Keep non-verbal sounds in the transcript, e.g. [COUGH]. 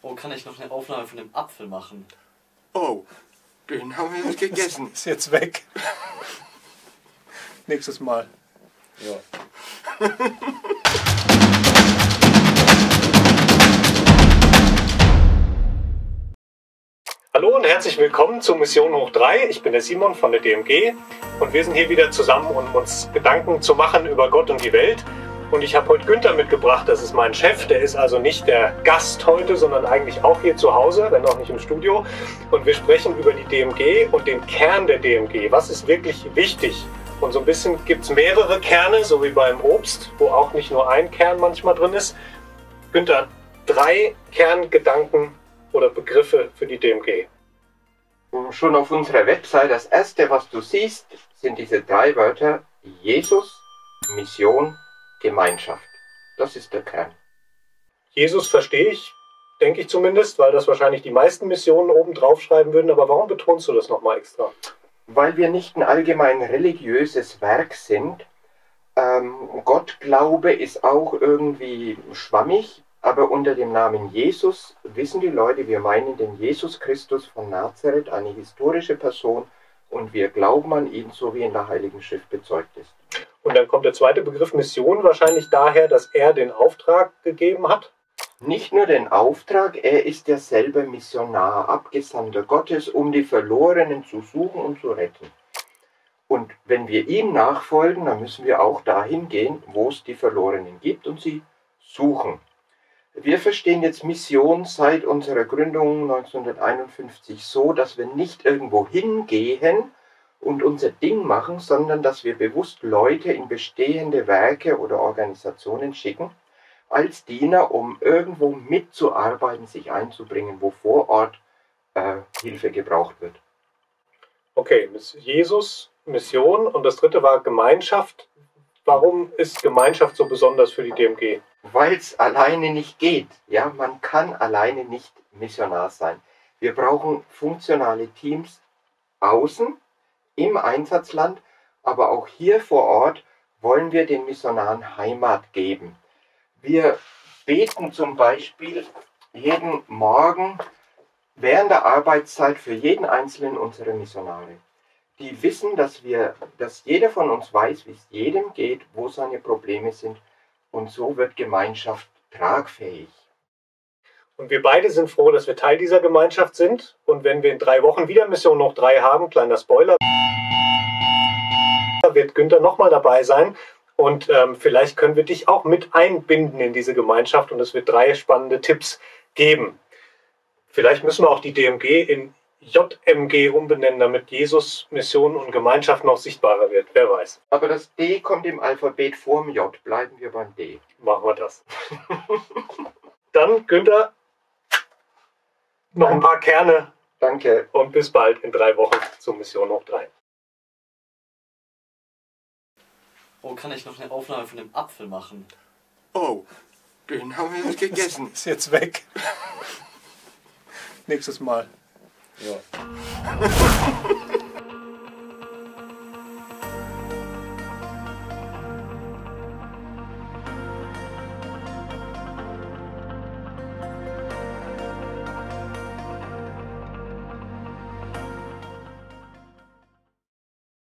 Oh, kann ich noch eine Aufnahme von dem Apfel machen? Oh, den haben wir jetzt gegessen. [LAUGHS] Ist jetzt weg. [LAUGHS] Nächstes Mal. Ja. [LAUGHS] Hallo und herzlich willkommen zu Mission Hoch 3. Ich bin der Simon von der DMG und wir sind hier wieder zusammen, um uns Gedanken zu machen über Gott und die Welt. Und ich habe heute Günther mitgebracht, das ist mein Chef. Der ist also nicht der Gast heute, sondern eigentlich auch hier zu Hause, wenn auch nicht im Studio. Und wir sprechen über die DMG und den Kern der DMG. Was ist wirklich wichtig? Und so ein bisschen gibt es mehrere Kerne, so wie beim Obst, wo auch nicht nur ein Kern manchmal drin ist. Günther, drei Kerngedanken oder Begriffe für die DMG. Schon auf unserer Website, das erste, was du siehst, sind diese drei Wörter Jesus, Mission, Gemeinschaft. Das ist der Kern. Jesus verstehe ich, denke ich zumindest, weil das wahrscheinlich die meisten Missionen oben drauf schreiben würden. Aber warum betonst du das nochmal extra? Weil wir nicht ein allgemein religiöses Werk sind. Ähm, Gottglaube ist auch irgendwie schwammig, aber unter dem Namen Jesus wissen die Leute, wir meinen den Jesus Christus von Nazareth, eine historische Person, und wir glauben an ihn, so wie in der Heiligen Schrift bezeugt ist. Und dann kommt der zweite Begriff Mission wahrscheinlich daher, dass er den Auftrag gegeben hat. Nicht nur den Auftrag, er ist ja selber Missionar, Abgesandter Gottes, um die Verlorenen zu suchen und zu retten. Und wenn wir ihm nachfolgen, dann müssen wir auch dahin gehen, wo es die Verlorenen gibt und sie suchen. Wir verstehen jetzt Mission seit unserer Gründung 1951 so, dass wir nicht irgendwo hingehen und unser Ding machen, sondern dass wir bewusst Leute in bestehende Werke oder Organisationen schicken, als Diener, um irgendwo mitzuarbeiten, sich einzubringen, wo vor Ort äh, Hilfe gebraucht wird. Okay, Jesus, Mission und das dritte war Gemeinschaft. Warum ist Gemeinschaft so besonders für die DMG? Weil es alleine nicht geht. Ja, man kann alleine nicht Missionar sein. Wir brauchen funktionale Teams außen im Einsatzland, aber auch hier vor Ort wollen wir den Missionaren Heimat geben. Wir beten zum Beispiel jeden Morgen während der Arbeitszeit für jeden einzelnen unserer Missionare. Die wissen, dass wir, dass jeder von uns weiß, wie es jedem geht, wo seine Probleme sind. Und so wird Gemeinschaft tragfähig. Und wir beide sind froh, dass wir Teil dieser Gemeinschaft sind. Und wenn wir in drei Wochen wieder Mission noch drei haben, kleiner Spoiler, wird Günther nochmal dabei sein. Und ähm, vielleicht können wir dich auch mit einbinden in diese Gemeinschaft und es wird drei spannende Tipps geben. Vielleicht müssen wir auch die DMG in JMG umbenennen, damit Jesus, Mission und Gemeinschaft noch sichtbarer wird. Wer weiß. Aber das D kommt im Alphabet vorm J. Bleiben wir beim D. Machen wir das. [LAUGHS] Dann, Günther, noch ein paar Kerne Danke. und bis bald in drei Wochen zur Mission hoch drei. Oh, kann ich noch eine Aufnahme von dem Apfel machen? Oh, den haben wir jetzt [LAUGHS] gegessen. Ist jetzt weg. [LAUGHS] Nächstes Mal. Ja.